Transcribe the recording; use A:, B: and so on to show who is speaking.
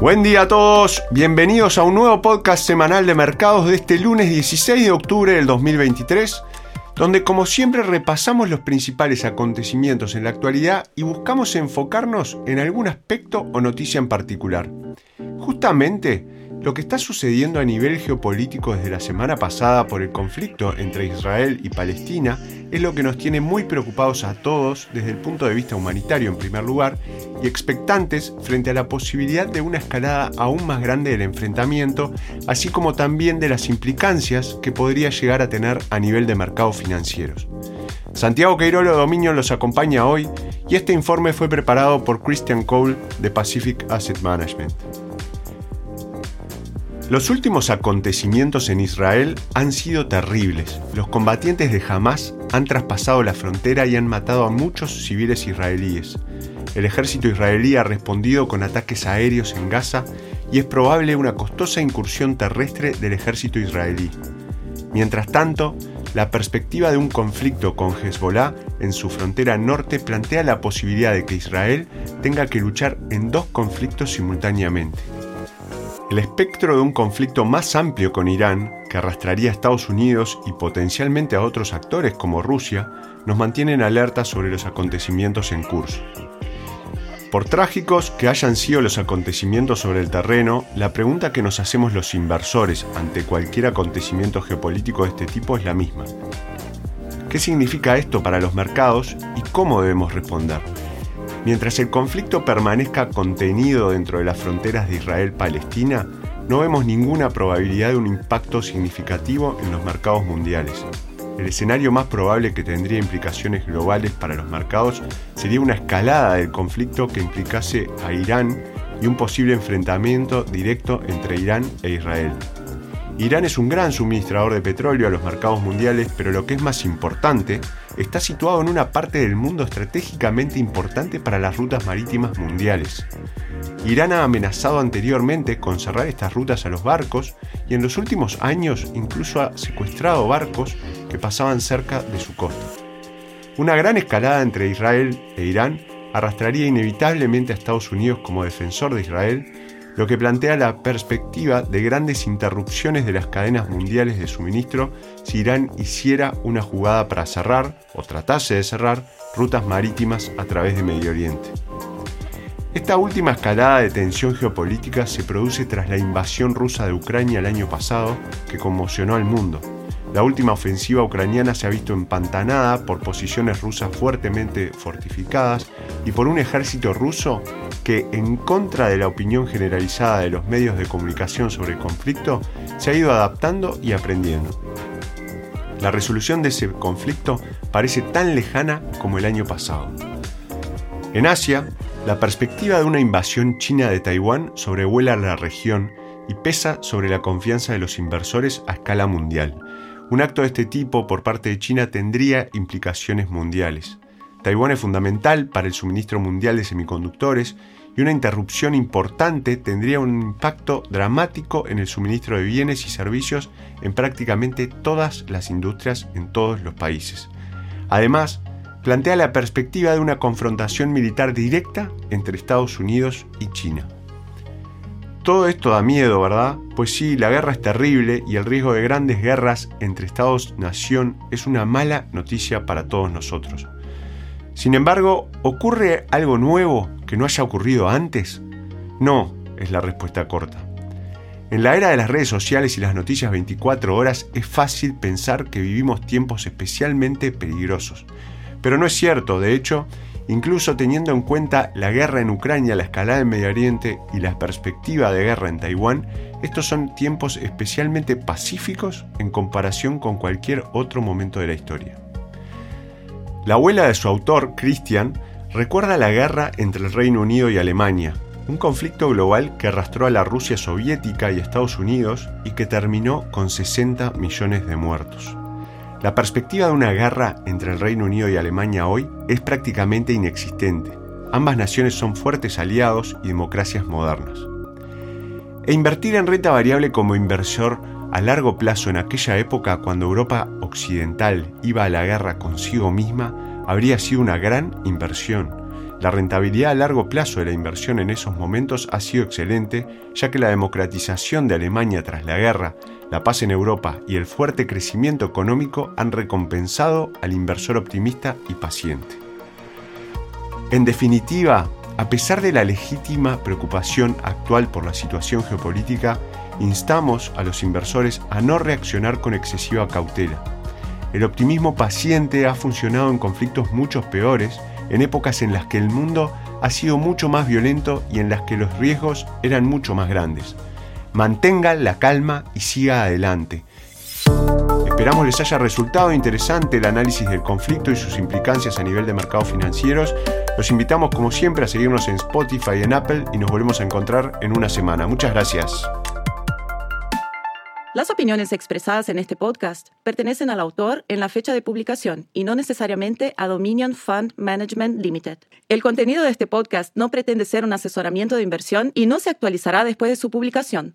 A: Buen día a todos, bienvenidos a un nuevo podcast semanal de mercados de este lunes 16 de octubre del 2023, donde como siempre repasamos los principales acontecimientos en la actualidad y buscamos enfocarnos en algún aspecto o noticia en particular. Justamente, lo que está sucediendo a nivel geopolítico desde la semana pasada por el conflicto entre Israel y Palestina es lo que nos tiene muy preocupados a todos desde el punto de vista humanitario en primer lugar y expectantes frente a la posibilidad de una escalada aún más grande del enfrentamiento, así como también de las implicancias que podría llegar a tener a nivel de mercados financieros. Santiago Queirolo Dominio los acompaña hoy y este informe fue preparado por Christian Cole de Pacific Asset Management. Los últimos acontecimientos en Israel han sido terribles. Los combatientes de Hamas han traspasado la frontera y han matado a muchos civiles israelíes. El ejército israelí ha respondido con ataques aéreos en Gaza y es probable una costosa incursión terrestre del ejército israelí. Mientras tanto, la perspectiva de un conflicto con Hezbollah en su frontera norte plantea la posibilidad de que Israel tenga que luchar en dos conflictos simultáneamente. El espectro de un conflicto más amplio con Irán, que arrastraría a Estados Unidos y potencialmente a otros actores como Rusia, nos mantiene en alerta sobre los acontecimientos en curso. Por trágicos que hayan sido los acontecimientos sobre el terreno, la pregunta que nos hacemos los inversores ante cualquier acontecimiento geopolítico de este tipo es la misma. ¿Qué significa esto para los mercados y cómo debemos responder? Mientras el conflicto permanezca contenido dentro de las fronteras de Israel-Palestina, no vemos ninguna probabilidad de un impacto significativo en los mercados mundiales. El escenario más probable que tendría implicaciones globales para los mercados sería una escalada del conflicto que implicase a Irán y un posible enfrentamiento directo entre Irán e Israel. Irán es un gran suministrador de petróleo a los mercados mundiales, pero lo que es más importante, está situado en una parte del mundo estratégicamente importante para las rutas marítimas mundiales. Irán ha amenazado anteriormente con cerrar estas rutas a los barcos y en los últimos años incluso ha secuestrado barcos que pasaban cerca de su costa. Una gran escalada entre Israel e Irán arrastraría inevitablemente a Estados Unidos como defensor de Israel lo que plantea la perspectiva de grandes interrupciones de las cadenas mundiales de suministro si Irán hiciera una jugada para cerrar, o tratase de cerrar, rutas marítimas a través de Medio Oriente. Esta última escalada de tensión geopolítica se produce tras la invasión rusa de Ucrania el año pasado, que conmocionó al mundo. La última ofensiva ucraniana se ha visto empantanada por posiciones rusas fuertemente fortificadas y por un ejército ruso que, en contra de la opinión generalizada de los medios de comunicación sobre el conflicto, se ha ido adaptando y aprendiendo. La resolución de ese conflicto parece tan lejana como el año pasado. En Asia, la perspectiva de una invasión china de Taiwán sobrevuela la región y pesa sobre la confianza de los inversores a escala mundial un acto de este tipo por parte de China tendría implicaciones mundiales. Taiwán es fundamental para el suministro mundial de semiconductores y una interrupción importante tendría un impacto dramático en el suministro de bienes y servicios en prácticamente todas las industrias en todos los países. Además, plantea la perspectiva de una confrontación militar directa entre Estados Unidos y China. Todo esto da miedo, ¿verdad? Pues sí, la guerra es terrible y el riesgo de grandes guerras entre Estados-nación es una mala noticia para todos nosotros. Sin embargo, ¿ocurre algo nuevo que no haya ocurrido antes? No, es la respuesta corta. En la era de las redes sociales y las noticias 24 horas es fácil pensar que vivimos tiempos especialmente peligrosos. Pero no es cierto, de hecho, incluso teniendo en cuenta la guerra en Ucrania, la escalada en Medio Oriente y la perspectiva de guerra en Taiwán, estos son tiempos especialmente pacíficos en comparación con cualquier otro momento de la historia. La abuela de su autor, Christian, recuerda la guerra entre el Reino Unido y Alemania, un conflicto global que arrastró a la Rusia soviética y Estados Unidos y que terminó con 60 millones de muertos. La perspectiva de una guerra entre el Reino Unido y Alemania hoy es prácticamente inexistente. Ambas naciones son fuertes aliados y democracias modernas. E invertir en renta variable como inversor a largo plazo en aquella época cuando Europa occidental iba a la guerra consigo misma habría sido una gran inversión. La rentabilidad a largo plazo de la inversión en esos momentos ha sido excelente, ya que la democratización de Alemania tras la guerra, la paz en Europa y el fuerte crecimiento económico han recompensado al inversor optimista y paciente. En definitiva, a pesar de la legítima preocupación actual por la situación geopolítica, instamos a los inversores a no reaccionar con excesiva cautela. El optimismo paciente ha funcionado en conflictos mucho peores, en épocas en las que el mundo ha sido mucho más violento y en las que los riesgos eran mucho más grandes. Mantenga la calma y siga adelante. Esperamos les haya resultado interesante el análisis del conflicto y sus implicancias a nivel de mercados financieros. Los invitamos como siempre a seguirnos en Spotify y en Apple y nos volvemos a encontrar en una semana. Muchas gracias.
B: Las opiniones expresadas en este podcast pertenecen al autor en la fecha de publicación y no necesariamente a Dominion Fund Management Limited. El contenido de este podcast no pretende ser un asesoramiento de inversión y no se actualizará después de su publicación.